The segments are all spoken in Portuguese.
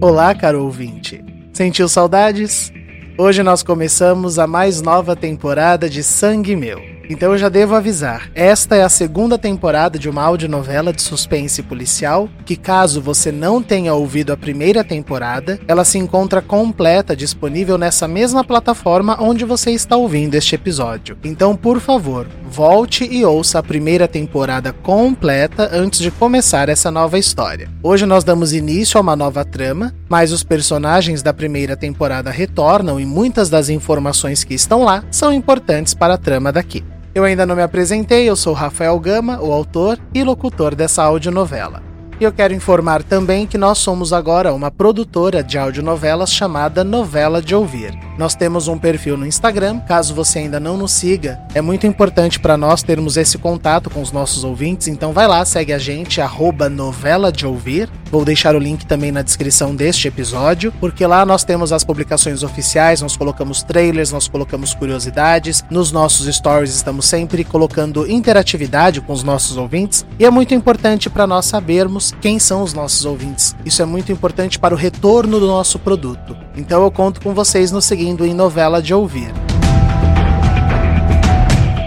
Olá, caro ouvinte. Sentiu saudades? Hoje nós começamos a mais nova temporada de Sangue Meu. Então eu já devo avisar, esta é a segunda temporada de uma audionovela de suspense policial, que caso você não tenha ouvido a primeira temporada, ela se encontra completa disponível nessa mesma plataforma onde você está ouvindo este episódio. Então, por favor, volte e ouça a primeira temporada completa antes de começar essa nova história. Hoje nós damos início a uma nova trama, mas os personagens da primeira temporada retornam e muitas das informações que estão lá são importantes para a trama daqui. Eu ainda não me apresentei, eu sou Rafael Gama, o autor e locutor dessa audionovela. E eu quero informar também que nós somos agora uma produtora de audionovelas chamada Novela de Ouvir. Nós temos um perfil no Instagram, caso você ainda não nos siga, é muito importante para nós termos esse contato com os nossos ouvintes, então vai lá, segue a gente, arroba Novela de Ouvir. Vou deixar o link também na descrição deste episódio, porque lá nós temos as publicações oficiais, nós colocamos trailers, nós colocamos curiosidades, nos nossos stories estamos sempre colocando interatividade com os nossos ouvintes, e é muito importante para nós sabermos quem são os nossos ouvintes. Isso é muito importante para o retorno do nosso produto. Então eu conto com vocês nos seguindo em Novela de Ouvir.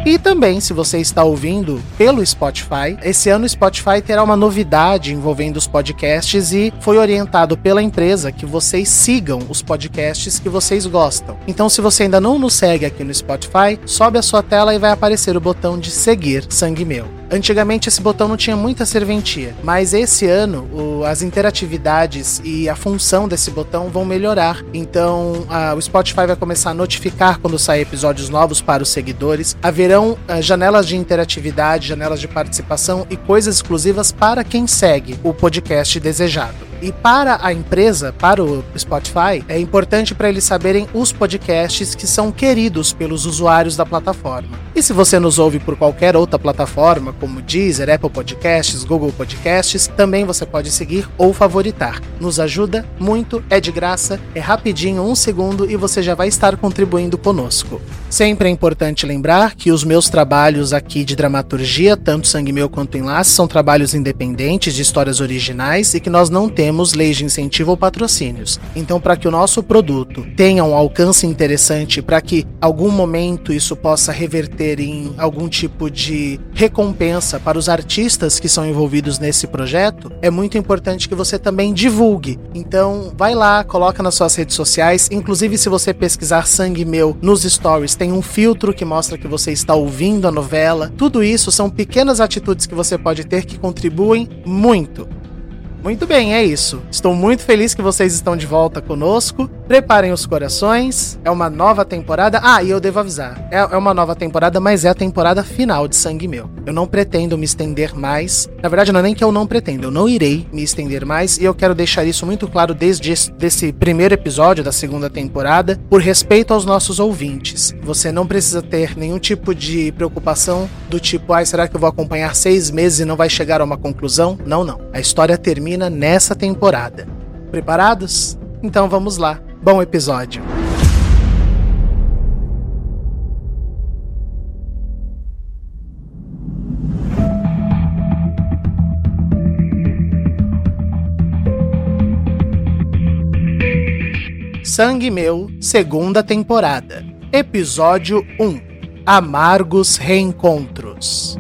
E também, se você está ouvindo pelo Spotify, esse ano o Spotify terá uma novidade envolvendo os podcasts e foi orientado pela empresa que vocês sigam os podcasts que vocês gostam. Então, se você ainda não nos segue aqui no Spotify, sobe a sua tela e vai aparecer o botão de seguir Sangue Meu. Antigamente esse botão não tinha muita serventia, mas esse ano o, as interatividades e a função desse botão vão melhorar. Então a, o Spotify vai começar a notificar quando sair episódios novos para os seguidores. Haverão a, eh, janelas de interatividade, janelas de participação e coisas exclusivas para quem segue o podcast desejado. E para a empresa, para o Spotify, é importante para eles saberem os podcasts que são queridos pelos usuários da plataforma. E se você nos ouve por qualquer outra plataforma, como Deezer, Apple Podcasts, Google Podcasts, também você pode seguir ou favoritar. Nos ajuda muito, é de graça, é rapidinho, um segundo e você já vai estar contribuindo conosco. Sempre é importante lembrar que os meus trabalhos aqui de dramaturgia, tanto Sangue Meu quanto Enlace, são trabalhos independentes de histórias originais e que nós não temos leis de incentivo ou patrocínios. Então, para que o nosso produto tenha um alcance interessante, para que algum momento isso possa reverter em algum tipo de recompensa para os artistas que são envolvidos nesse projeto, é muito importante que você também divulgue. Então, vai lá, coloca nas suas redes sociais, inclusive se você pesquisar Sangue Meu nos stories, tem um filtro que mostra que você está ouvindo a novela. Tudo isso são pequenas atitudes que você pode ter que contribuem muito muito bem, é isso. Estou muito feliz que vocês estão de volta conosco. Preparem os corações. É uma nova temporada. Ah, e eu devo avisar: é, é, uma nova temporada, mas é a temporada final de Sangue Meu. Eu não pretendo me estender mais. Na verdade, não é nem que eu não pretendo, eu não irei me estender mais. E eu quero deixar isso muito claro desde esse, primeiro episódio da segunda temporada, por respeito aos nossos ouvintes. Você não precisa ter nenhum tipo de preocupação do tipo, ai, será que eu vou acompanhar seis meses e não vai chegar a uma conclusão? Não, não. A história termina termina nessa temporada. Preparados? Então vamos lá. Bom episódio. Sangue Meu, segunda temporada. Episódio 1 Amargos Reencontros.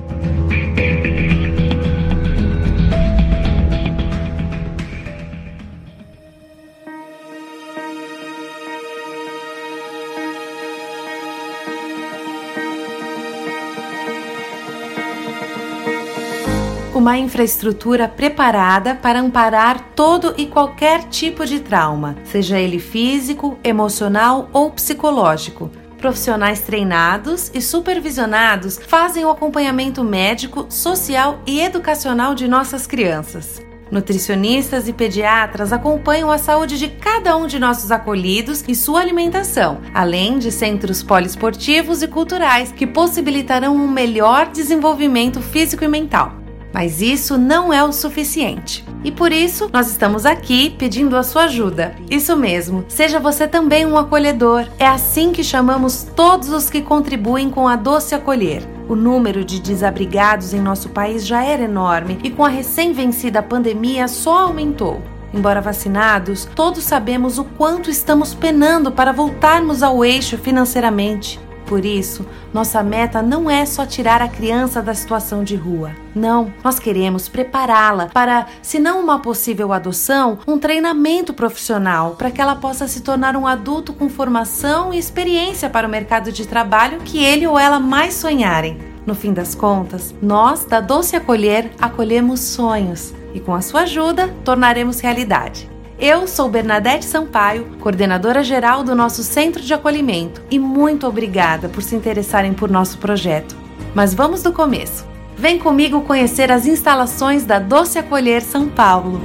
Uma infraestrutura preparada para amparar todo e qualquer tipo de trauma, seja ele físico, emocional ou psicológico. Profissionais treinados e supervisionados fazem o acompanhamento médico, social e educacional de nossas crianças. Nutricionistas e pediatras acompanham a saúde de cada um de nossos acolhidos e sua alimentação, além de centros poliesportivos e culturais que possibilitarão um melhor desenvolvimento físico e mental. Mas isso não é o suficiente. E por isso, nós estamos aqui pedindo a sua ajuda. Isso mesmo, seja você também um acolhedor. É assim que chamamos todos os que contribuem com a Doce Acolher. O número de desabrigados em nosso país já era enorme e com a recém-vencida pandemia só aumentou. Embora vacinados, todos sabemos o quanto estamos penando para voltarmos ao eixo financeiramente. Por isso, nossa meta não é só tirar a criança da situação de rua. Não, nós queremos prepará-la para, se não uma possível adoção, um treinamento profissional para que ela possa se tornar um adulto com formação e experiência para o mercado de trabalho que ele ou ela mais sonharem. No fim das contas, nós da Doce Acolher acolhemos sonhos e com a sua ajuda tornaremos realidade. Eu sou Bernadette Sampaio, coordenadora geral do nosso Centro de Acolhimento, e muito obrigada por se interessarem por nosso projeto. Mas vamos do começo. Vem comigo conhecer as instalações da Doce Acolher São Paulo.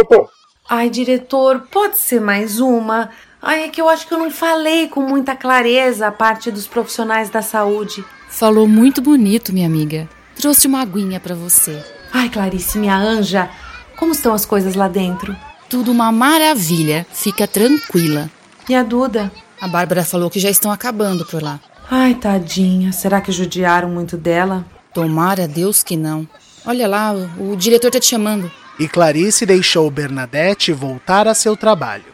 Opa! Ai, diretor, pode ser mais uma? Ai, é que eu acho que eu não falei com muita clareza a parte dos profissionais da saúde. Falou muito bonito, minha amiga. Trouxe uma aguinha para você. Ai, Clarice, minha anja, como estão as coisas lá dentro? Tudo uma maravilha. Fica tranquila. E a Duda? A Bárbara falou que já estão acabando por lá. Ai, tadinha. Será que judiaram muito dela? Tomara Deus que não. Olha lá, o, o diretor tá te chamando. E Clarice deixou Bernadette voltar a seu trabalho.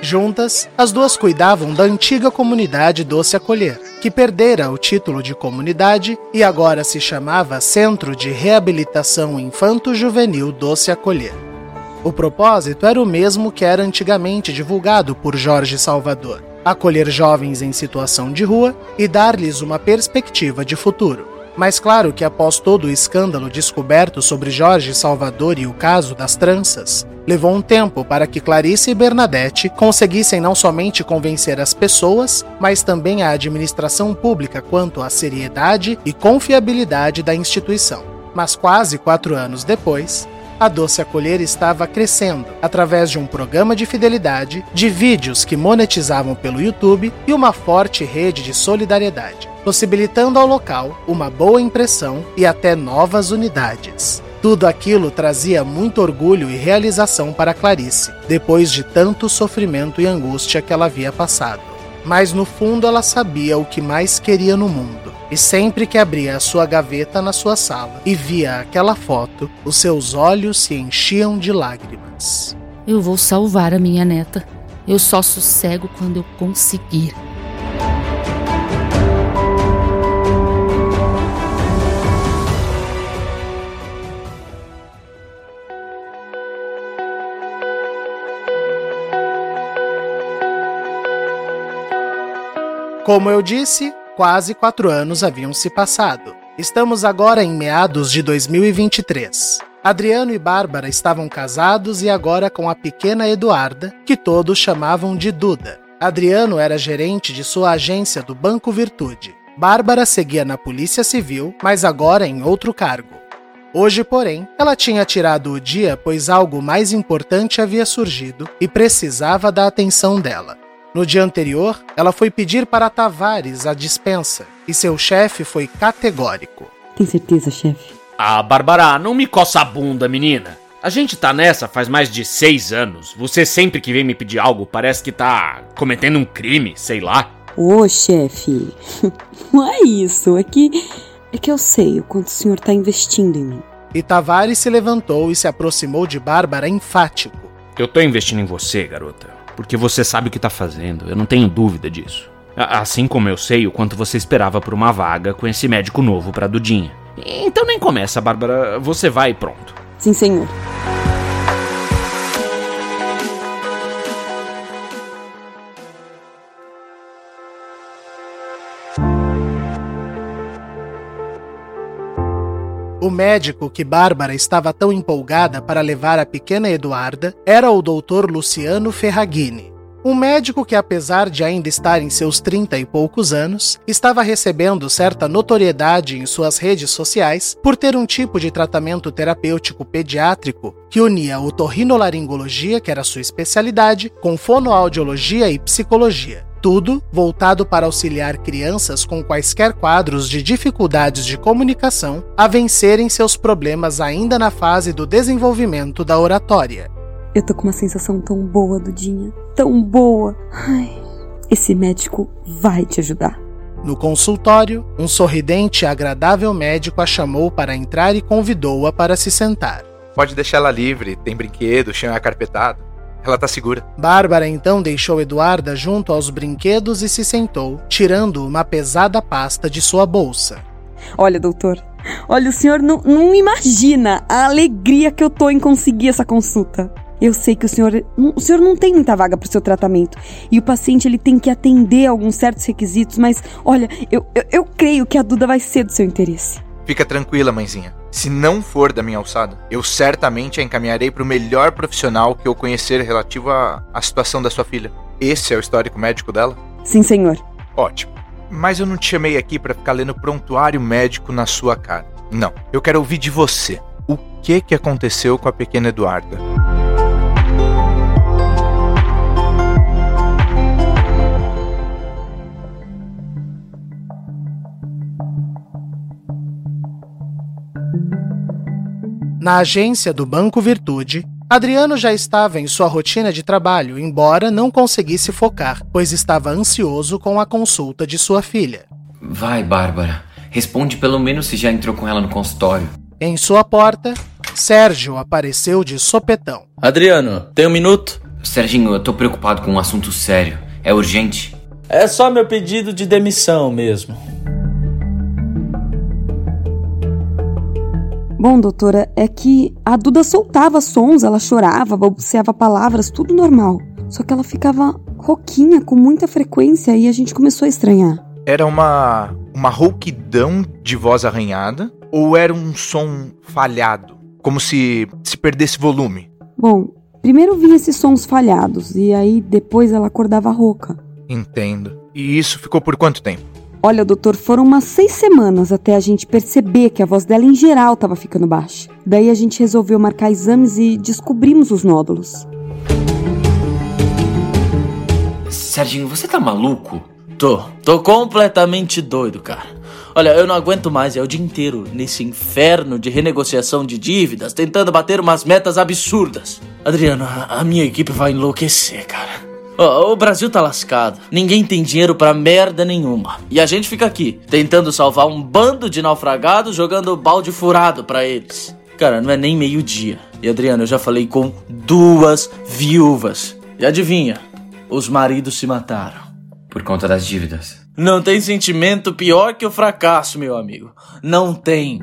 Juntas, as duas cuidavam da antiga comunidade Doce Acolher, que perdera o título de comunidade e agora se chamava Centro de Reabilitação Infanto-Juvenil Doce Acolher. O propósito era o mesmo que era antigamente divulgado por Jorge Salvador: acolher jovens em situação de rua e dar-lhes uma perspectiva de futuro. Mas claro que após todo o escândalo descoberto sobre Jorge Salvador e o caso das tranças, levou um tempo para que Clarice e Bernadette conseguissem não somente convencer as pessoas, mas também a administração pública quanto à seriedade e confiabilidade da instituição. Mas quase quatro anos depois, a Doce Acolher estava crescendo através de um programa de fidelidade, de vídeos que monetizavam pelo YouTube e uma forte rede de solidariedade, possibilitando ao local uma boa impressão e até novas unidades. Tudo aquilo trazia muito orgulho e realização para Clarice, depois de tanto sofrimento e angústia que ela havia passado. Mas no fundo ela sabia o que mais queria no mundo e sempre que abria a sua gaveta na sua sala e via aquela foto, os seus olhos se enchiam de lágrimas. Eu vou salvar a minha neta. Eu só sossego quando eu conseguir. Como eu disse, quase quatro anos haviam se passado. Estamos agora em meados de 2023. Adriano e Bárbara estavam casados e agora com a pequena Eduarda, que todos chamavam de Duda. Adriano era gerente de sua agência do Banco Virtude. Bárbara seguia na Polícia Civil, mas agora em outro cargo. Hoje, porém, ela tinha tirado o dia pois algo mais importante havia surgido e precisava da atenção dela. No dia anterior, ela foi pedir para Tavares a dispensa e seu chefe foi categórico. Tem certeza, chefe? Ah, Bárbara, não me coça a bunda, menina. A gente tá nessa faz mais de seis anos. Você sempre que vem me pedir algo parece que tá cometendo um crime, sei lá. Ô, chefe, não é isso. É que. É que eu sei o quanto o senhor tá investindo em mim. E Tavares se levantou e se aproximou de Bárbara enfático. Eu tô investindo em você, garota porque você sabe o que tá fazendo, eu não tenho dúvida disso. Assim como eu sei o quanto você esperava por uma vaga com esse médico novo pra Dudinha. Então nem começa, Bárbara, você vai e pronto. Sim, senhor. O médico que Bárbara estava tão empolgada para levar a pequena Eduarda era o Dr. Luciano Ferragini, Um médico que, apesar de ainda estar em seus trinta e poucos anos, estava recebendo certa notoriedade em suas redes sociais por ter um tipo de tratamento terapêutico pediátrico que unia otorrinolaringologia, que era sua especialidade, com fonoaudiologia e psicologia. Tudo voltado para auxiliar crianças com quaisquer quadros de dificuldades de comunicação a vencerem seus problemas ainda na fase do desenvolvimento da oratória. Eu tô com uma sensação tão boa, Dudinha. Tão boa. Ai, esse médico vai te ajudar. No consultório, um sorridente e agradável médico a chamou para entrar e convidou-a para se sentar. Pode deixar ela livre, tem brinquedo, o chão é acarpetado. Ela tá segura. Bárbara então deixou Eduarda junto aos brinquedos e se sentou, tirando uma pesada pasta de sua bolsa. Olha, doutor, olha, o senhor não, não imagina a alegria que eu tô em conseguir essa consulta. Eu sei que o senhor, o senhor não tem muita vaga para o seu tratamento e o paciente ele tem que atender alguns certos requisitos, mas olha, eu, eu, eu creio que a Duda vai ser do seu interesse. Fica tranquila, mãezinha. Se não for da minha alçada, eu certamente a encaminharei para o melhor profissional que eu conhecer relativo à, à situação da sua filha. Esse é o histórico médico dela? Sim, senhor. Ótimo. Mas eu não te chamei aqui para ficar lendo prontuário médico na sua cara. Não. Eu quero ouvir de você. O que que aconteceu com a pequena Eduarda? Na agência do Banco Virtude, Adriano já estava em sua rotina de trabalho, embora não conseguisse focar, pois estava ansioso com a consulta de sua filha. Vai, Bárbara. Responde pelo menos se já entrou com ela no consultório. Em sua porta, Sérgio apareceu de sopetão. Adriano, tem um minuto? Serginho, eu tô preocupado com um assunto sério. É urgente? É só meu pedido de demissão mesmo. Bom, doutora, é que a Duda soltava sons, ela chorava, balbuciava palavras, tudo normal. Só que ela ficava rouquinha com muita frequência e a gente começou a estranhar. Era uma uma rouquidão de voz arranhada ou era um som falhado, como se se perdesse volume? Bom, primeiro vinha esses sons falhados e aí depois ela acordava rouca. Entendo. E isso ficou por quanto tempo? Olha, doutor, foram umas seis semanas até a gente perceber que a voz dela em geral estava ficando baixa. Daí a gente resolveu marcar exames e descobrimos os nódulos. Serginho, você tá maluco? Tô, tô completamente doido, cara. Olha, eu não aguento mais, é o dia inteiro nesse inferno de renegociação de dívidas, tentando bater umas metas absurdas. Adriano, a minha equipe vai enlouquecer, cara. O Brasil tá lascado. Ninguém tem dinheiro para merda nenhuma. E a gente fica aqui, tentando salvar um bando de naufragados jogando balde furado para eles. Cara, não é nem meio-dia. E Adriano, eu já falei com duas viúvas. E adivinha? Os maridos se mataram. Por conta das dívidas. Não tem sentimento pior que o fracasso, meu amigo. Não tem.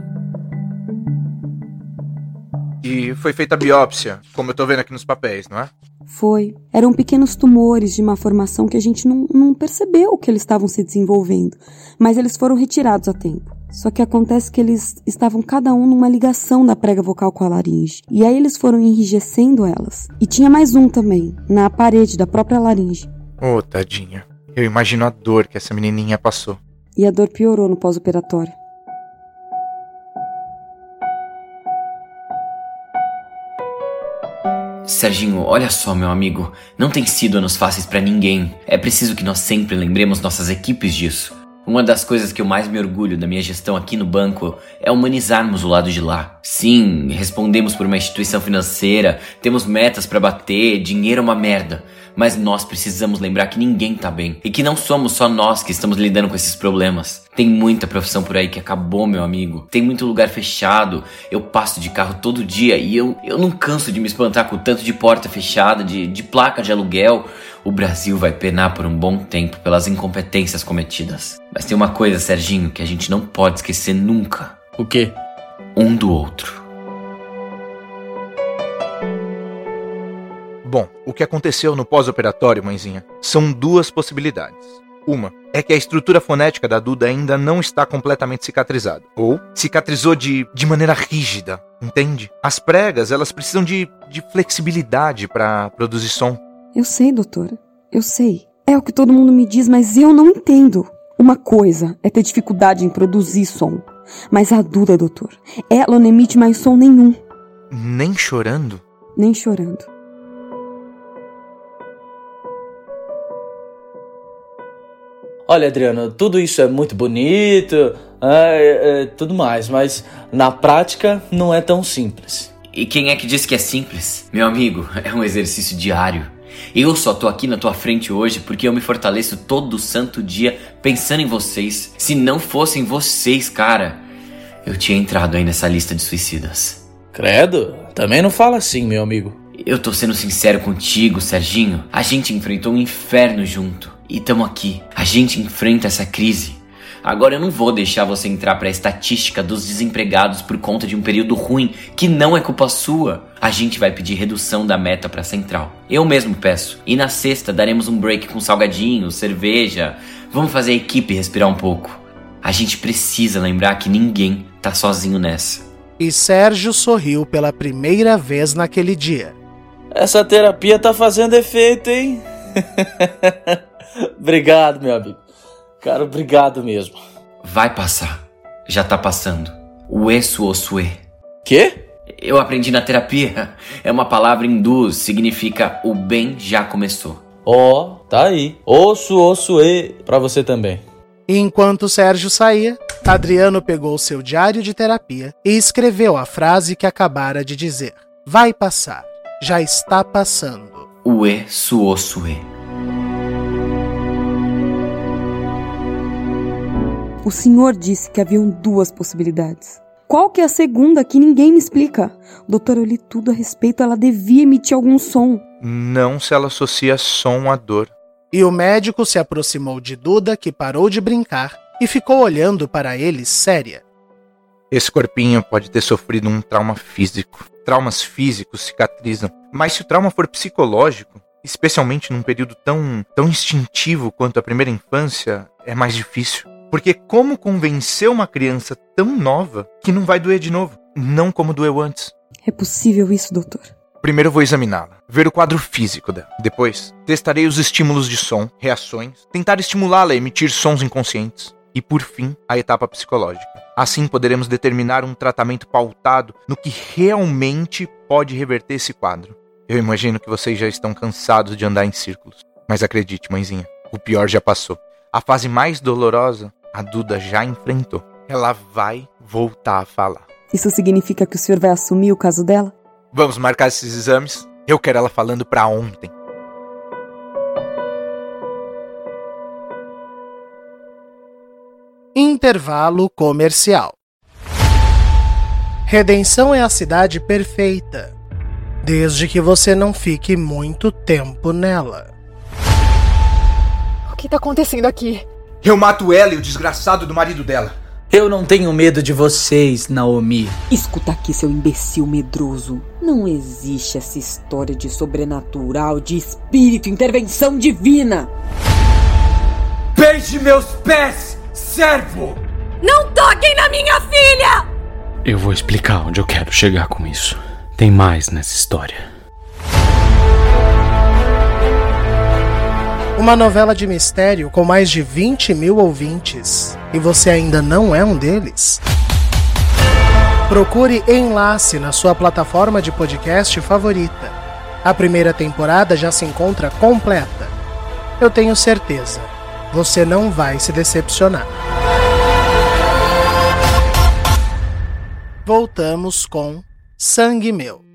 E foi feita a biópsia, como eu tô vendo aqui nos papéis, não é? Foi. Eram pequenos tumores de uma formação que a gente não, não percebeu que eles estavam se desenvolvendo, mas eles foram retirados a tempo. Só que acontece que eles estavam cada um numa ligação da prega vocal com a laringe. E aí eles foram enrijecendo elas. E tinha mais um também, na parede da própria laringe. Ô, oh, tadinha. Eu imagino a dor que essa menininha passou. E a dor piorou no pós-operatório. Serginho, olha só, meu amigo, não tem sido anos fáceis para ninguém. É preciso que nós sempre lembremos nossas equipes disso. Uma das coisas que eu mais me orgulho da minha gestão aqui no banco é humanizarmos o lado de lá. Sim, respondemos por uma instituição financeira, temos metas para bater, dinheiro é uma merda. Mas nós precisamos lembrar que ninguém tá bem e que não somos só nós que estamos lidando com esses problemas. Tem muita profissão por aí que acabou, meu amigo. Tem muito lugar fechado. Eu passo de carro todo dia e eu, eu não canso de me espantar com o tanto de porta fechada, de, de placa de aluguel. O Brasil vai penar por um bom tempo pelas incompetências cometidas. Mas tem uma coisa, Serginho, que a gente não pode esquecer nunca. O quê? Um do outro. Bom, o que aconteceu no pós-operatório, mãezinha, são duas possibilidades. Uma é que a estrutura fonética da Duda ainda não está completamente cicatrizada. Ou cicatrizou de, de maneira rígida, entende? As pregas, elas precisam de, de flexibilidade para produzir som. Eu sei, doutora. Eu sei. É o que todo mundo me diz, mas eu não entendo. Uma coisa é ter dificuldade em produzir som. Mas a Duda, doutor, ela não emite mais som nenhum. Nem chorando? Nem chorando. Olha, Adriano, tudo isso é muito bonito, é, é, tudo mais, mas na prática não é tão simples. E quem é que disse que é simples? Meu amigo, é um exercício diário. Eu só tô aqui na tua frente hoje porque eu me fortaleço todo santo dia pensando em vocês. Se não fossem vocês, cara, eu tinha entrado aí nessa lista de suicidas. Credo, também não fala assim, meu amigo. Eu tô sendo sincero contigo, Serginho. A gente enfrentou um inferno junto. E tamo aqui. A gente enfrenta essa crise. Agora eu não vou deixar você entrar para a estatística dos desempregados por conta de um período ruim que não é culpa sua. A gente vai pedir redução da meta para central. Eu mesmo peço. E na sexta daremos um break com salgadinho, cerveja. Vamos fazer a equipe respirar um pouco. A gente precisa lembrar que ninguém tá sozinho nessa. E Sérgio sorriu pela primeira vez naquele dia. Essa terapia tá fazendo efeito, hein? obrigado, meu amigo. Cara, obrigado mesmo. Vai passar. Já tá passando. O Esu Osue. Quê? Eu aprendi na terapia. É uma palavra hindu, significa o bem já começou. Ó, oh, tá aí. Osso, osso e pra você também. Enquanto Sérgio saía, Adriano pegou seu diário de terapia e escreveu a frase que acabara de dizer. Vai passar. Já está passando. Ue suosue. O senhor disse que haviam duas possibilidades. Qual que é a segunda que ninguém me explica? Doutor, eu li tudo a respeito, ela devia emitir algum som. Não se ela associa som à dor. E o médico se aproximou de Duda, que parou de brincar e ficou olhando para ele séria. Esse corpinho pode ter sofrido um trauma físico. Traumas físicos cicatrizam. Mas se o trauma for psicológico, especialmente num período tão, tão instintivo quanto a primeira infância, é mais difícil. Porque como convencer uma criança tão nova que não vai doer de novo? Não como doeu antes. É possível isso, doutor? Primeiro vou examiná-la, ver o quadro físico dela. Depois, testarei os estímulos de som, reações, tentar estimulá-la a emitir sons inconscientes. E por fim, a etapa psicológica. Assim poderemos determinar um tratamento pautado no que realmente pode reverter esse quadro. Eu imagino que vocês já estão cansados de andar em círculos. Mas acredite, mãezinha, o pior já passou. A fase mais dolorosa, a Duda já enfrentou. Ela vai voltar a falar. Isso significa que o senhor vai assumir o caso dela? Vamos marcar esses exames? Eu quero ela falando pra ontem. Intervalo comercial. Redenção é a cidade perfeita, desde que você não fique muito tempo nela. O que tá acontecendo aqui? Eu mato ela e o desgraçado do marido dela. Eu não tenho medo de vocês, Naomi. Escuta aqui, seu imbecil medroso. Não existe essa história de sobrenatural, de espírito, intervenção divina. Beije meus pés, servo! Não toquem na minha filha! Eu vou explicar onde eu quero chegar com isso. Tem mais nessa história. Uma novela de mistério com mais de 20 mil ouvintes. E você ainda não é um deles? Procure Enlace na sua plataforma de podcast favorita. A primeira temporada já se encontra completa. Eu tenho certeza, você não vai se decepcionar. Voltamos com Sangue Meu.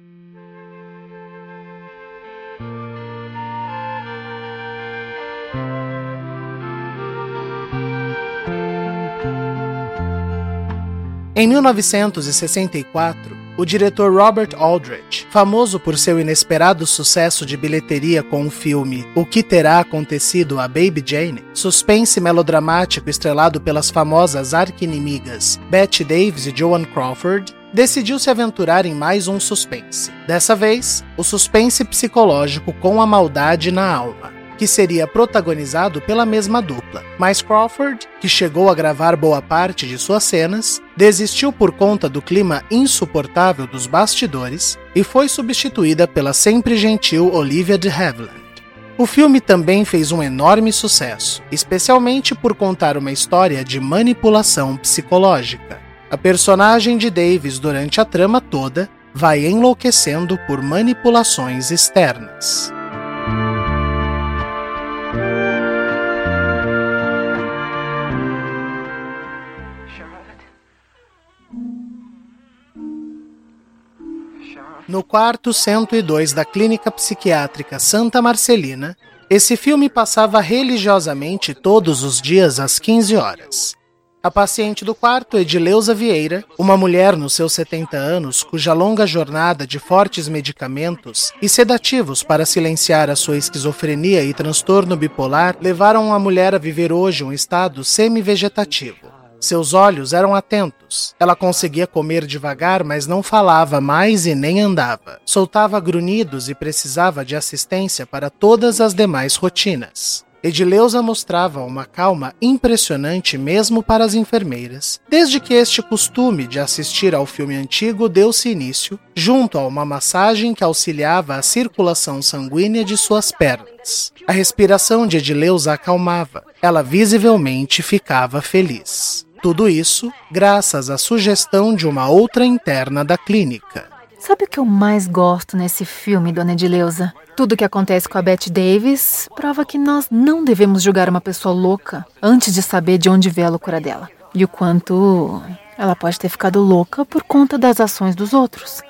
Em 1964, o diretor Robert Aldrich, famoso por seu inesperado sucesso de bilheteria com o filme O que Terá Acontecido a Baby Jane, suspense melodramático estrelado pelas famosas arqui-inimigas Bette Davis e Joan Crawford, decidiu se aventurar em mais um suspense. Dessa vez, o suspense psicológico com a maldade na alma que seria protagonizado pela mesma dupla. Mas Crawford, que chegou a gravar boa parte de suas cenas, desistiu por conta do clima insuportável dos bastidores e foi substituída pela sempre gentil Olivia de Havilland. O filme também fez um enorme sucesso, especialmente por contar uma história de manipulação psicológica. A personagem de Davis durante a trama toda vai enlouquecendo por manipulações externas. No quarto 102 da Clínica Psiquiátrica Santa Marcelina, esse filme passava religiosamente todos os dias às 15 horas. A paciente do quarto, Edileuza Vieira, uma mulher nos seus 70 anos, cuja longa jornada de fortes medicamentos e sedativos para silenciar a sua esquizofrenia e transtorno bipolar levaram a mulher a viver hoje um estado semi-vegetativo. Seus olhos eram atentos. Ela conseguia comer devagar, mas não falava mais e nem andava. Soltava grunhidos e precisava de assistência para todas as demais rotinas. Edileuza mostrava uma calma impressionante mesmo para as enfermeiras, desde que este costume de assistir ao filme antigo deu-se início, junto a uma massagem que auxiliava a circulação sanguínea de suas pernas. A respiração de Edileuza acalmava, ela visivelmente ficava feliz. Tudo isso graças à sugestão de uma outra interna da clínica. Sabe o que eu mais gosto nesse filme, Dona Edileuza? Tudo que acontece com a Bette Davis prova que nós não devemos julgar uma pessoa louca antes de saber de onde veio a loucura dela. E o quanto ela pode ter ficado louca por conta das ações dos outros.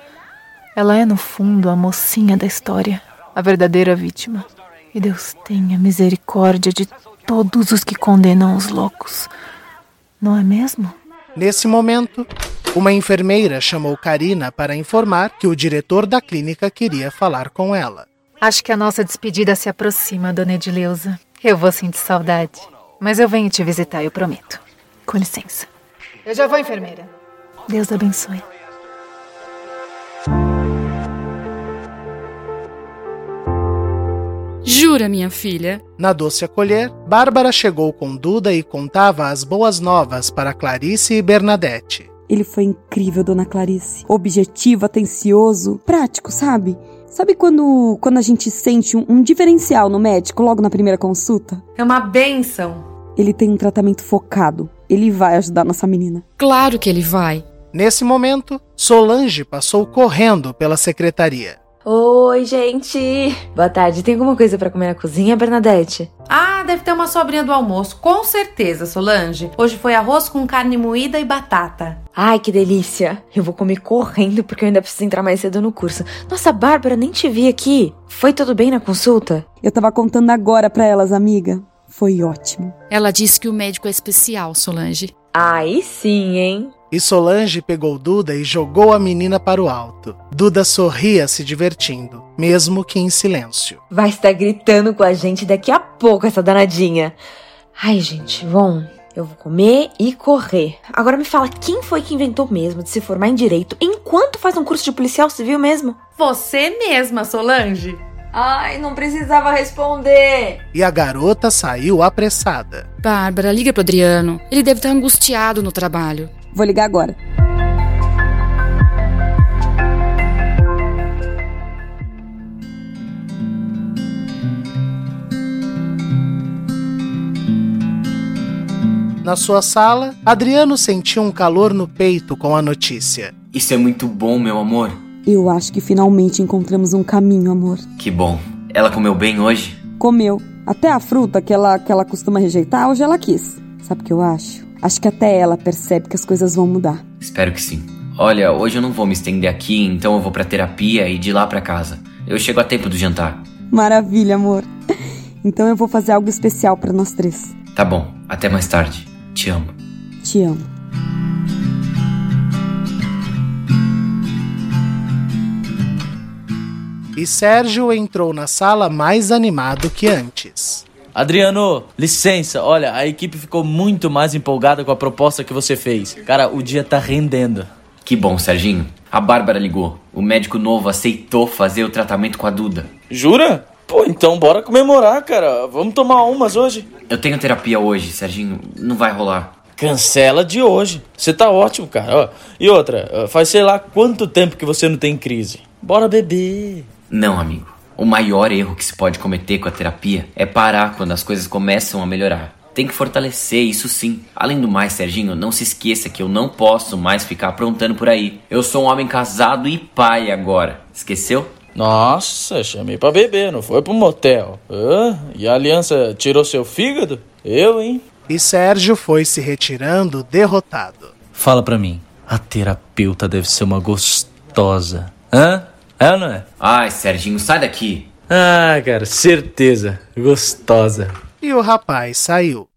Ela é, no fundo, a mocinha da história, a verdadeira vítima. E Deus tenha misericórdia de todos os que condenam os loucos. Não é mesmo? Nesse momento, uma enfermeira chamou Karina para informar que o diretor da clínica queria falar com ela. Acho que a nossa despedida se aproxima, dona Edileuza. Eu vou sentir saudade. Mas eu venho te visitar, eu prometo. Com licença. Eu já vou, enfermeira. Deus abençoe. Jura, minha filha? Na doce acolher, Bárbara chegou com Duda e contava as boas novas para Clarice e Bernadette. Ele foi incrível, dona Clarice. Objetivo, atencioso, prático, sabe? Sabe quando, quando a gente sente um, um diferencial no médico logo na primeira consulta? É uma benção. Ele tem um tratamento focado. Ele vai ajudar nossa menina. Claro que ele vai. Nesse momento, Solange passou correndo pela secretaria. Oi, gente! Boa tarde. Tem alguma coisa para comer na cozinha, Bernadette? Ah, deve ter uma sobrinha do almoço. Com certeza, Solange. Hoje foi arroz com carne moída e batata. Ai, que delícia! Eu vou comer correndo porque eu ainda preciso entrar mais cedo no curso. Nossa, Bárbara, nem te vi aqui. Foi tudo bem na consulta? Eu tava contando agora para elas, amiga. Foi ótimo. Ela disse que o médico é especial, Solange. Aí sim, hein? E Solange pegou Duda e jogou a menina para o alto. Duda sorria se divertindo, mesmo que em silêncio. Vai estar gritando com a gente daqui a pouco, essa danadinha. Ai, gente, bom, eu vou comer e correr. Agora me fala, quem foi que inventou mesmo de se formar em direito enquanto faz um curso de policial civil mesmo? Você mesma, Solange. Ai, não precisava responder. E a garota saiu apressada. Bárbara, liga pro Adriano. Ele deve estar angustiado no trabalho. Vou ligar agora. Na sua sala, Adriano sentiu um calor no peito com a notícia. Isso é muito bom, meu amor. Eu acho que finalmente encontramos um caminho, amor. Que bom. Ela comeu bem hoje? Comeu. Até a fruta que ela, que ela costuma rejeitar, hoje ela quis. Sabe o que eu acho? Acho que até ela percebe que as coisas vão mudar. Espero que sim. Olha, hoje eu não vou me estender aqui, então eu vou pra terapia e de lá pra casa. Eu chego a tempo do jantar. Maravilha, amor. Então eu vou fazer algo especial para nós três. Tá bom, até mais tarde. Te amo. Te amo. E Sérgio entrou na sala mais animado que antes. Adriano, licença, olha, a equipe ficou muito mais empolgada com a proposta que você fez. Cara, o dia tá rendendo. Que bom, Serginho. A Bárbara ligou. O médico novo aceitou fazer o tratamento com a Duda. Jura? Pô, então bora comemorar, cara. Vamos tomar umas hoje. Eu tenho terapia hoje, Serginho. Não vai rolar. Cancela de hoje. Você tá ótimo, cara. Ó, E outra, faz sei lá quanto tempo que você não tem crise. Bora beber. Não, amigo. O maior erro que se pode cometer com a terapia é parar quando as coisas começam a melhorar. Tem que fortalecer, isso sim. Além do mais, Serginho, não se esqueça que eu não posso mais ficar aprontando por aí. Eu sou um homem casado e pai agora. Esqueceu? Nossa, chamei pra beber, não foi pro motel. Ah, e a aliança tirou seu fígado? Eu, hein? E Sérgio foi se retirando derrotado. Fala pra mim, a terapeuta deve ser uma gostosa. Hã? É ou não é? Ai, Serginho, sai daqui. Ah, cara, certeza. Gostosa. E o rapaz saiu.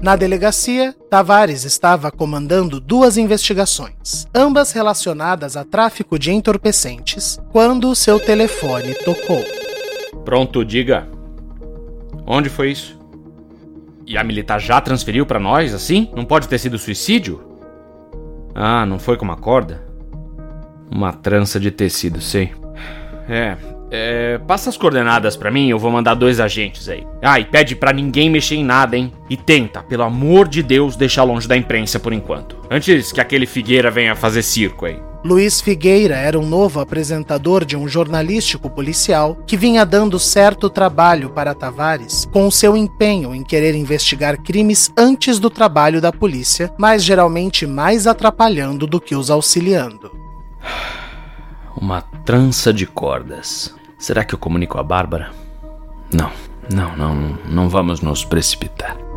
Na delegacia, Tavares estava comandando duas investigações, ambas relacionadas a tráfico de entorpecentes, quando seu telefone tocou. Pronto, diga. Onde foi isso? E a militar já transferiu para nós, assim? Não pode ter sido suicídio? Ah, não foi com uma corda? Uma trança de tecido, sei. É, é, passa as coordenadas para mim, eu vou mandar dois agentes aí. Ah, e pede para ninguém mexer em nada, hein? E tenta, pelo amor de Deus, deixar longe da imprensa por enquanto. Antes que aquele Figueira venha fazer circo aí. Luiz Figueira era um novo apresentador de um jornalístico policial que vinha dando certo trabalho para Tavares com seu empenho em querer investigar crimes antes do trabalho da polícia, mas geralmente mais atrapalhando do que os auxiliando. Uma trança de cordas. Será que eu comunico a Bárbara? Não, não, não, não vamos nos precipitar.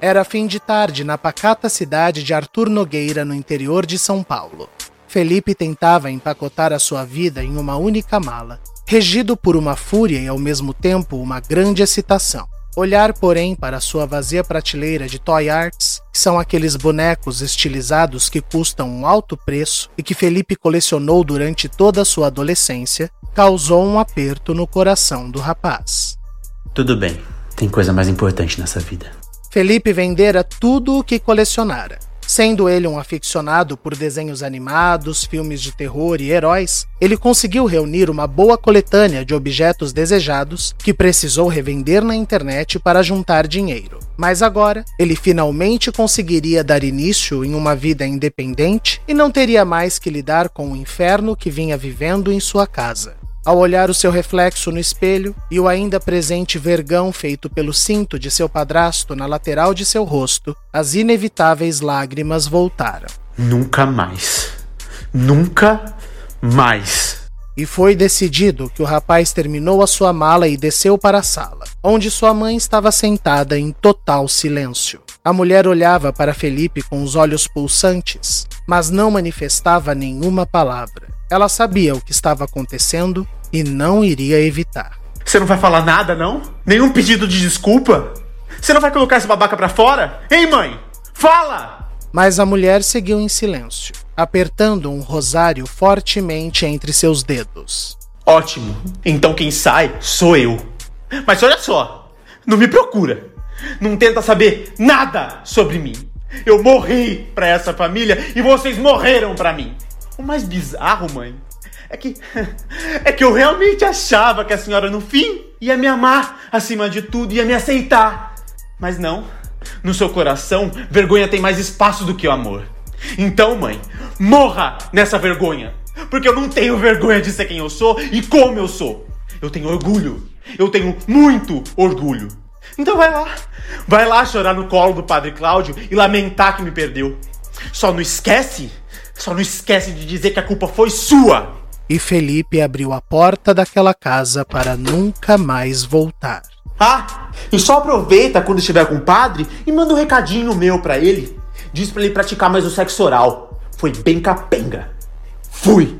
Era fim de tarde na pacata cidade de Arthur Nogueira, no interior de São Paulo. Felipe tentava empacotar a sua vida em uma única mala, regido por uma fúria e ao mesmo tempo uma grande excitação. Olhar, porém, para sua vazia prateleira de toy arts, que são aqueles bonecos estilizados que custam um alto preço e que Felipe colecionou durante toda a sua adolescência, causou um aperto no coração do rapaz. Tudo bem, tem coisa mais importante nessa vida. Felipe vendera tudo o que colecionara. Sendo ele um aficionado por desenhos animados, filmes de terror e heróis, ele conseguiu reunir uma boa coletânea de objetos desejados que precisou revender na internet para juntar dinheiro. Mas agora, ele finalmente conseguiria dar início em uma vida independente e não teria mais que lidar com o inferno que vinha vivendo em sua casa. Ao olhar o seu reflexo no espelho e o ainda presente vergão feito pelo cinto de seu padrasto na lateral de seu rosto, as inevitáveis lágrimas voltaram. Nunca mais. Nunca mais. E foi decidido que o rapaz terminou a sua mala e desceu para a sala, onde sua mãe estava sentada em total silêncio. A mulher olhava para Felipe com os olhos pulsantes, mas não manifestava nenhuma palavra. Ela sabia o que estava acontecendo e não iria evitar. Você não vai falar nada, não? Nenhum pedido de desculpa? Você não vai colocar essa babaca pra fora? Hein, mãe? Fala! Mas a mulher seguiu em silêncio, apertando um rosário fortemente entre seus dedos. Ótimo. Então quem sai sou eu. Mas olha só, não me procura. Não tenta saber nada sobre mim. Eu morri pra essa família e vocês morreram pra mim. O mais bizarro, mãe, é que. É que eu realmente achava que a senhora, no fim, ia me amar acima de tudo, ia me aceitar. Mas não. No seu coração, vergonha tem mais espaço do que o amor. Então, mãe, morra nessa vergonha. Porque eu não tenho vergonha de ser quem eu sou e como eu sou. Eu tenho orgulho. Eu tenho muito orgulho. Então vai lá. Vai lá chorar no colo do Padre Cláudio e lamentar que me perdeu. Só não esquece. Só não esquece de dizer que a culpa foi sua e Felipe abriu a porta daquela casa para nunca mais voltar. Ah, e só aproveita quando estiver com o padre e manda um recadinho meu para ele. Diz para ele praticar mais o sexo oral. Foi bem capenga. Fui!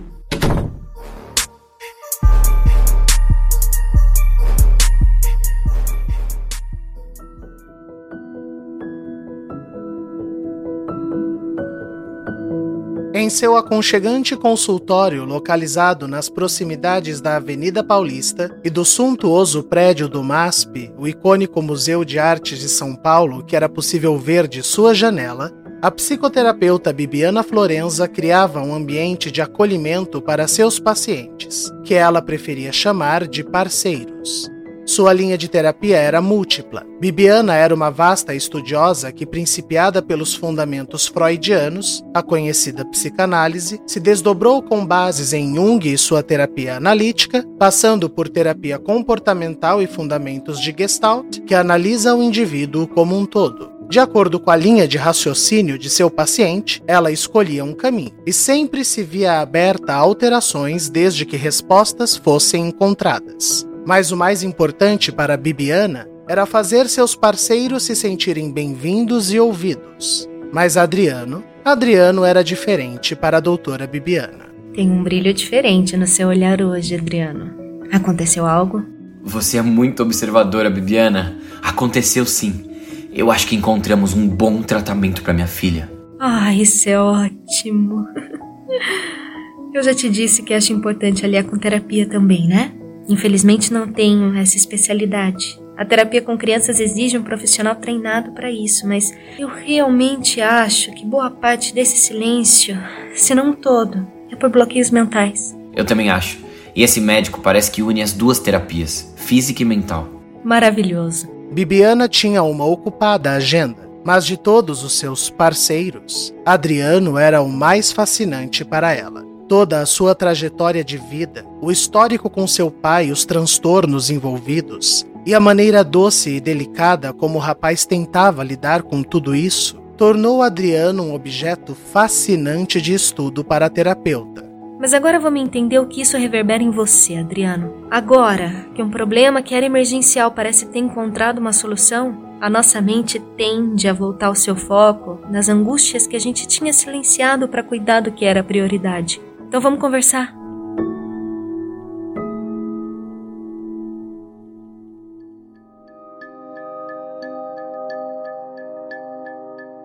Em seu aconchegante consultório localizado nas proximidades da Avenida Paulista e do suntuoso prédio do MASP, o icônico Museu de Artes de São Paulo que era possível ver de sua janela, a psicoterapeuta Bibiana Florenza criava um ambiente de acolhimento para seus pacientes, que ela preferia chamar de parceiros. Sua linha de terapia era múltipla. Bibiana era uma vasta estudiosa que, principiada pelos fundamentos freudianos, a conhecida psicanálise, se desdobrou com bases em Jung e sua terapia analítica, passando por terapia comportamental e fundamentos de Gestalt, que analisa o indivíduo como um todo. De acordo com a linha de raciocínio de seu paciente, ela escolhia um caminho e sempre se via aberta a alterações desde que respostas fossem encontradas. Mas o mais importante para Bibiana era fazer seus parceiros se sentirem bem-vindos e ouvidos. Mas Adriano, Adriano era diferente para a doutora Bibiana. Tem um brilho diferente no seu olhar hoje, Adriano. Aconteceu algo? Você é muito observadora, Bibiana. Aconteceu sim. Eu acho que encontramos um bom tratamento para minha filha. Ah, isso é ótimo. Eu já te disse que acho importante aliar com terapia também, né? Infelizmente não tenho essa especialidade. A terapia com crianças exige um profissional treinado para isso, mas eu realmente acho que boa parte desse silêncio, se não todo, é por bloqueios mentais. Eu também acho. E esse médico parece que une as duas terapias, física e mental. Maravilhoso. Bibiana tinha uma ocupada agenda, mas de todos os seus parceiros, Adriano era o mais fascinante para ela. Toda a sua trajetória de vida, o histórico com seu pai, os transtornos envolvidos e a maneira doce e delicada como o rapaz tentava lidar com tudo isso, tornou Adriano um objeto fascinante de estudo para a terapeuta. Mas agora vamos entender o que isso reverbera em você, Adriano. Agora que um problema que era emergencial parece ter encontrado uma solução, a nossa mente tende a voltar o seu foco nas angústias que a gente tinha silenciado para cuidar do que era prioridade. Então vamos conversar.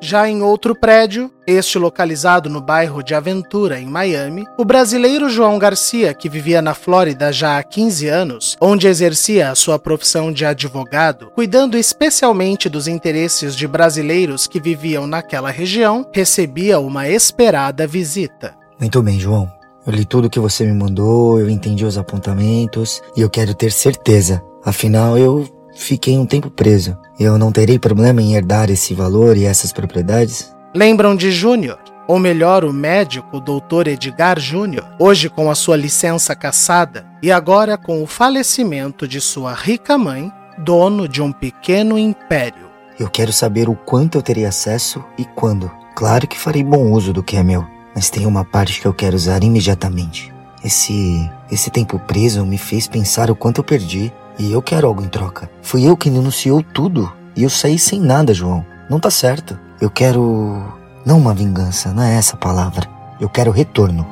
Já em outro prédio, este localizado no bairro de Aventura, em Miami, o brasileiro João Garcia, que vivia na Flórida já há 15 anos, onde exercia a sua profissão de advogado, cuidando especialmente dos interesses de brasileiros que viviam naquela região, recebia uma esperada visita. Muito bem, João. Eu li tudo que você me mandou, eu entendi os apontamentos e eu quero ter certeza. Afinal, eu fiquei um tempo preso. Eu não terei problema em herdar esse valor e essas propriedades? Lembram de Júnior? Ou melhor, o médico Dr. Edgar Júnior, hoje com a sua licença cassada e agora com o falecimento de sua rica mãe, dono de um pequeno império. Eu quero saber o quanto eu terei acesso e quando. Claro que farei bom uso do que é meu, mas tem uma parte que eu quero usar imediatamente. Esse esse tempo preso me fez pensar o quanto eu perdi e eu quero algo em troca. Fui eu que denunciou tudo e eu saí sem nada, João. Não tá certo. Eu quero. Não uma vingança, não é essa palavra. Eu quero retorno.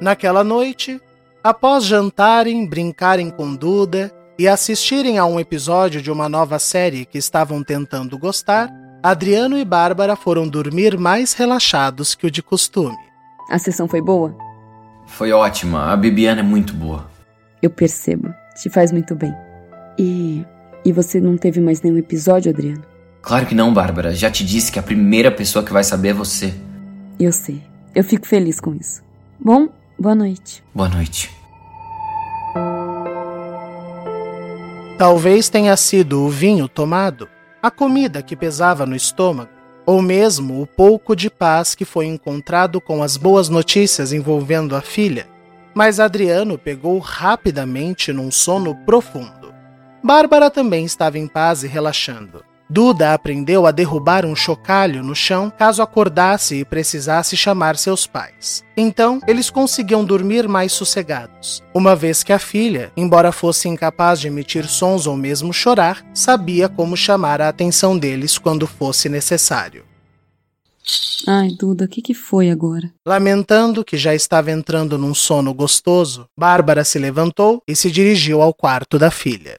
Naquela noite, após jantarem, brincarem com Duda e assistirem a um episódio de uma nova série que estavam tentando gostar, Adriano e Bárbara foram dormir mais relaxados que o de costume. A sessão foi boa? Foi ótima. A Bibiana é muito boa. Eu percebo. Te faz muito bem. E. E você não teve mais nenhum episódio, Adriano? Claro que não, Bárbara. Já te disse que a primeira pessoa que vai saber é você. Eu sei. Eu fico feliz com isso. Bom, boa noite. Boa noite. Talvez tenha sido o vinho tomado, a comida que pesava no estômago, ou mesmo o pouco de paz que foi encontrado com as boas notícias envolvendo a filha. Mas Adriano pegou rapidamente num sono profundo. Bárbara também estava em paz e relaxando. Duda aprendeu a derrubar um chocalho no chão caso acordasse e precisasse chamar seus pais. Então, eles conseguiam dormir mais sossegados, uma vez que a filha, embora fosse incapaz de emitir sons ou mesmo chorar, sabia como chamar a atenção deles quando fosse necessário. Ai, Duda, o que, que foi agora? Lamentando que já estava entrando num sono gostoso, Bárbara se levantou e se dirigiu ao quarto da filha.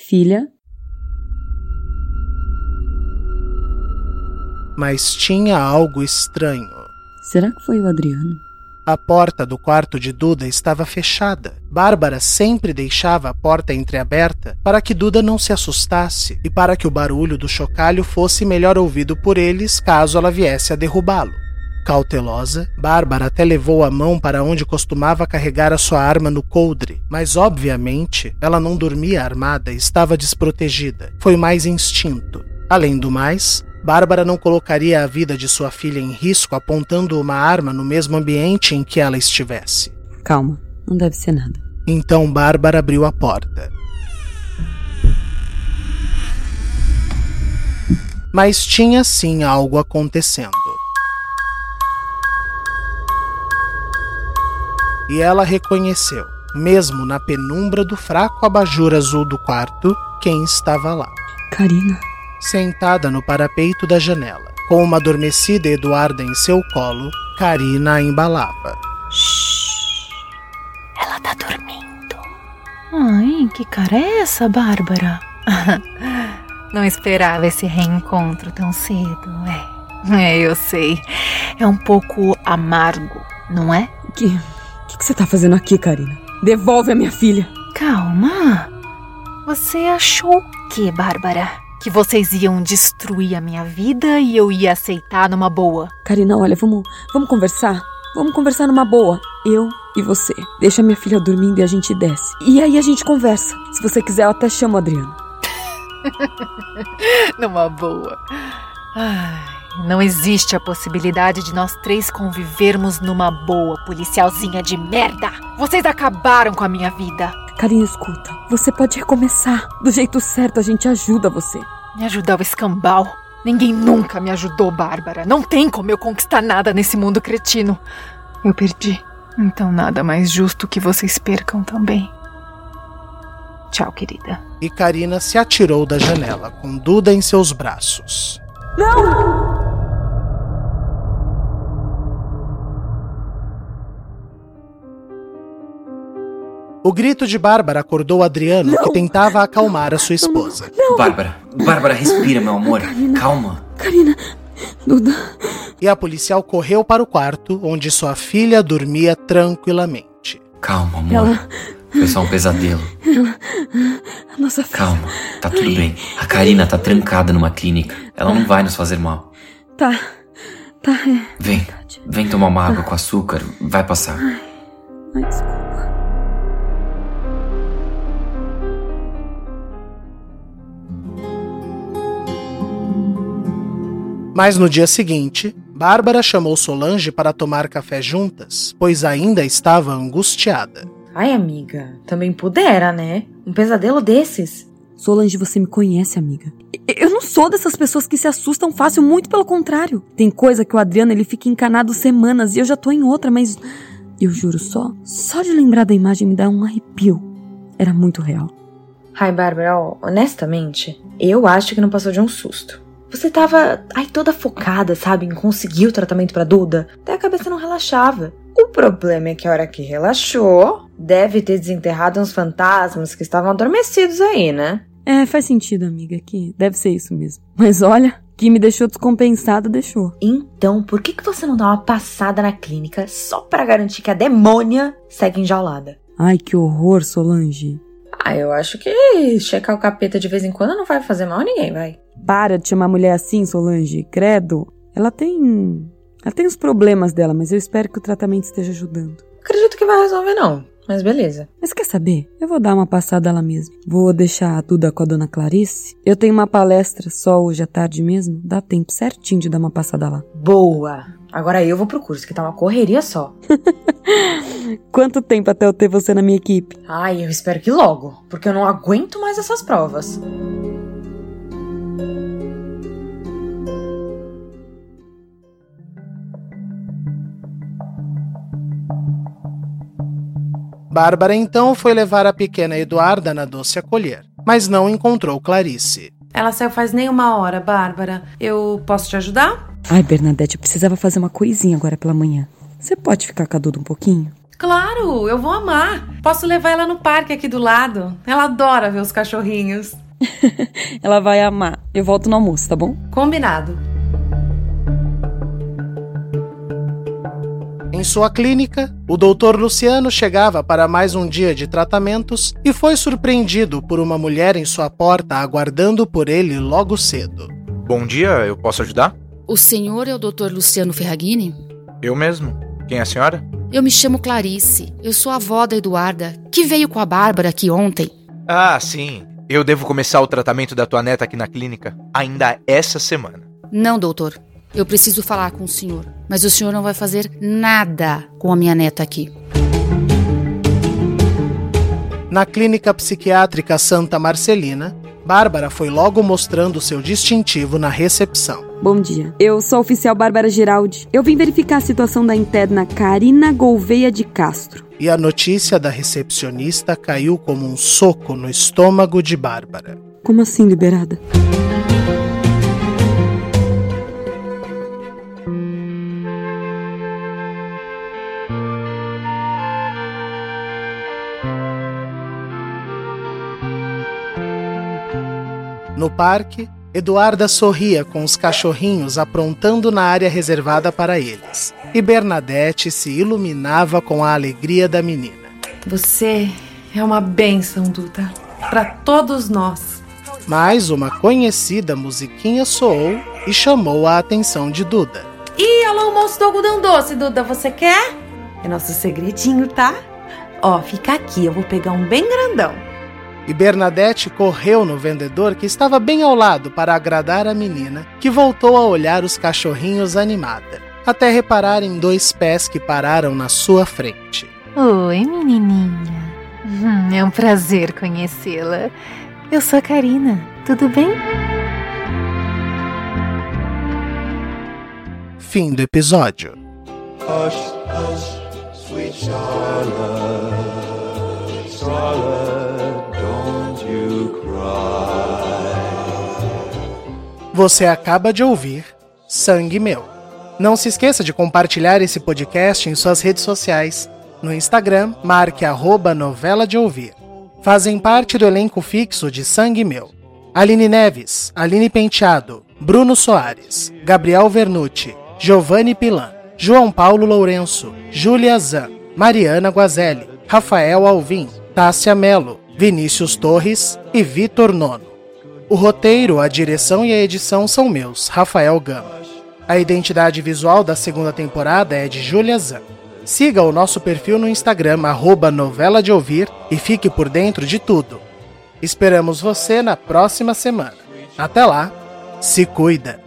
Filha? Mas tinha algo estranho. Será que foi o Adriano? A porta do quarto de Duda estava fechada. Bárbara sempre deixava a porta entreaberta para que Duda não se assustasse e para que o barulho do chocalho fosse melhor ouvido por eles caso ela viesse a derrubá-lo. Cautelosa, Bárbara até levou a mão para onde costumava carregar a sua arma no coldre, mas obviamente ela não dormia armada e estava desprotegida. Foi mais instinto. Além do mais, Bárbara não colocaria a vida de sua filha em risco apontando uma arma no mesmo ambiente em que ela estivesse. Calma, não deve ser nada. Então Bárbara abriu a porta. Mas tinha sim algo acontecendo. E ela reconheceu, mesmo na penumbra do fraco abajur azul do quarto, quem estava lá. Karina. Sentada no parapeito da janela, com uma adormecida Eduarda em seu colo, Karina a embalava. Shhh. Ela tá dormindo. Ai, que cara é essa, Bárbara? Não esperava esse reencontro tão cedo, é. É, eu sei. É um pouco amargo, não é? Que. O que, que você tá fazendo aqui, Karina? Devolve a minha filha. Calma. Você achou o que, Bárbara? Que vocês iam destruir a minha vida e eu ia aceitar numa boa? Karina, olha, vamos, vamos conversar? Vamos conversar numa boa. Eu e você. Deixa minha filha dormindo e a gente desce. E aí a gente conversa. Se você quiser, eu até chamo o Adriano. numa boa. Ai. Não existe a possibilidade de nós três convivermos numa boa, policialzinha de merda. Vocês acabaram com a minha vida. Karina, escuta. Você pode recomeçar. Do jeito certo, a gente ajuda você. Me ajudar o escambau? Ninguém nunca me ajudou, Bárbara. Não tem como eu conquistar nada nesse mundo cretino. Eu perdi. Então nada mais justo que vocês percam também. Tchau, querida. E Karina se atirou da janela, com Duda em seus braços. Não! O grito de Bárbara acordou Adriano, não. que tentava acalmar a sua esposa. Não, não. Bárbara, Bárbara, respira, meu amor. Karina, Calma. Karina, Duda. E a policial correu para o quarto, onde sua filha dormia tranquilamente. Calma, amor. Ela... Foi só um pesadelo. Ela... A nossa filha. Calma, tá tudo Ai. bem. A Karina tá trancada numa clínica. Ela não vai nos fazer mal. Tá. Tá, é. Vem. Vem tomar uma água com açúcar. Vai passar. Ai, Ai desculpa. Mas no dia seguinte, Bárbara chamou Solange para tomar café juntas, pois ainda estava angustiada. Ai, amiga, também pudera, né? Um pesadelo desses. Solange, você me conhece, amiga. Eu não sou dessas pessoas que se assustam fácil, muito pelo contrário. Tem coisa que o Adriano ele fica encanado semanas e eu já tô em outra, mas eu juro só, só de lembrar da imagem me dá um arrepio. Era muito real. Ai, Bárbara, honestamente, eu acho que não passou de um susto. Você tava aí toda focada, sabe, em conseguir o tratamento para Duda, até a cabeça não relaxava. O problema é que a hora que relaxou, deve ter desenterrado uns fantasmas que estavam adormecidos aí, né? É, faz sentido, amiga, que deve ser isso mesmo. Mas olha, que me deixou descompensada, deixou. Então, por que, que você não dá uma passada na clínica só para garantir que a demônia segue enjaulada? Ai, que horror, Solange. Ah, eu acho que checar o capeta de vez em quando não vai fazer mal a ninguém, vai. Para de chamar a mulher assim, Solange. Credo. Ela tem. Ela tem os problemas dela, mas eu espero que o tratamento esteja ajudando. Acredito que vai resolver, não. Mas beleza. Mas quer saber? Eu vou dar uma passada lá mesmo. Vou deixar tudo com a dona Clarice. Eu tenho uma palestra só hoje à tarde mesmo. Dá tempo certinho de dar uma passada lá. Boa! Agora eu vou pro curso, que tá uma correria só. Quanto tempo até eu ter você na minha equipe? Ai, eu espero que logo, porque eu não aguento mais essas provas. Bárbara então foi levar a pequena Eduarda na doce acolher, mas não encontrou Clarice. Ela saiu faz nem uma hora, Bárbara. Eu posso te ajudar? Ai, Bernadette, eu precisava fazer uma coisinha agora pela manhã. Você pode ficar com a Duda um pouquinho? Claro, eu vou amar. Posso levar ela no parque aqui do lado. Ela adora ver os cachorrinhos. ela vai amar. Eu volto no almoço, tá bom? Combinado. Em sua clínica, o doutor Luciano chegava para mais um dia de tratamentos e foi surpreendido por uma mulher em sua porta aguardando por ele logo cedo. Bom dia, eu posso ajudar? O senhor é o doutor Luciano Ferragini? Eu mesmo. Quem é a senhora? Eu me chamo Clarice. Eu sou a avó da Eduarda, que veio com a Bárbara aqui ontem. Ah, sim. Eu devo começar o tratamento da tua neta aqui na clínica ainda essa semana. Não, doutor. Eu preciso falar com o senhor. Mas o senhor não vai fazer nada com a minha neta aqui. Na clínica psiquiátrica Santa Marcelina, Bárbara foi logo mostrando seu distintivo na recepção. Bom dia. Eu sou a oficial Bárbara Geraldi. Eu vim verificar a situação da interna Karina Gouveia de Castro. E a notícia da recepcionista caiu como um soco no estômago de Bárbara. Como assim liberada? No parque, Eduarda sorria com os cachorrinhos aprontando na área reservada para eles. E Bernadette se iluminava com a alegria da menina. Você é uma bênção, Duda, para todos nós. Mas uma conhecida musiquinha soou e chamou a atenção de Duda. E alô, moço do algodão doce, Duda, você quer? É nosso segredinho, tá? Ó, fica aqui, eu vou pegar um bem grandão. E Bernadette correu no vendedor que estava bem ao lado para agradar a menina, que voltou a olhar os cachorrinhos animada, até reparar em dois pés que pararam na sua frente. Oi, menininha. Hum, é um prazer conhecê-la. Eu sou a Karina. Tudo bem? Fim do episódio. Hush, hush, sweet Charlotte, Charlotte, Você acaba de ouvir Sangue Meu. Não se esqueça de compartilhar esse podcast em suas redes sociais. No Instagram, marque arroba novela de ouvir. Fazem parte do elenco fixo de Sangue Meu. Aline Neves, Aline Penteado, Bruno Soares, Gabriel Vernucci, Giovanni Pilan, João Paulo Lourenço, Júlia Zan, Mariana Guazelli, Rafael Alvim, Tássia Melo, Vinícius Torres e Vitor Nono. O roteiro, a direção e a edição são meus, Rafael Gama. A identidade visual da segunda temporada é de Júlia Zan. Siga o nosso perfil no Instagram, arroba novela de ouvir, e fique por dentro de tudo. Esperamos você na próxima semana. Até lá, se cuida!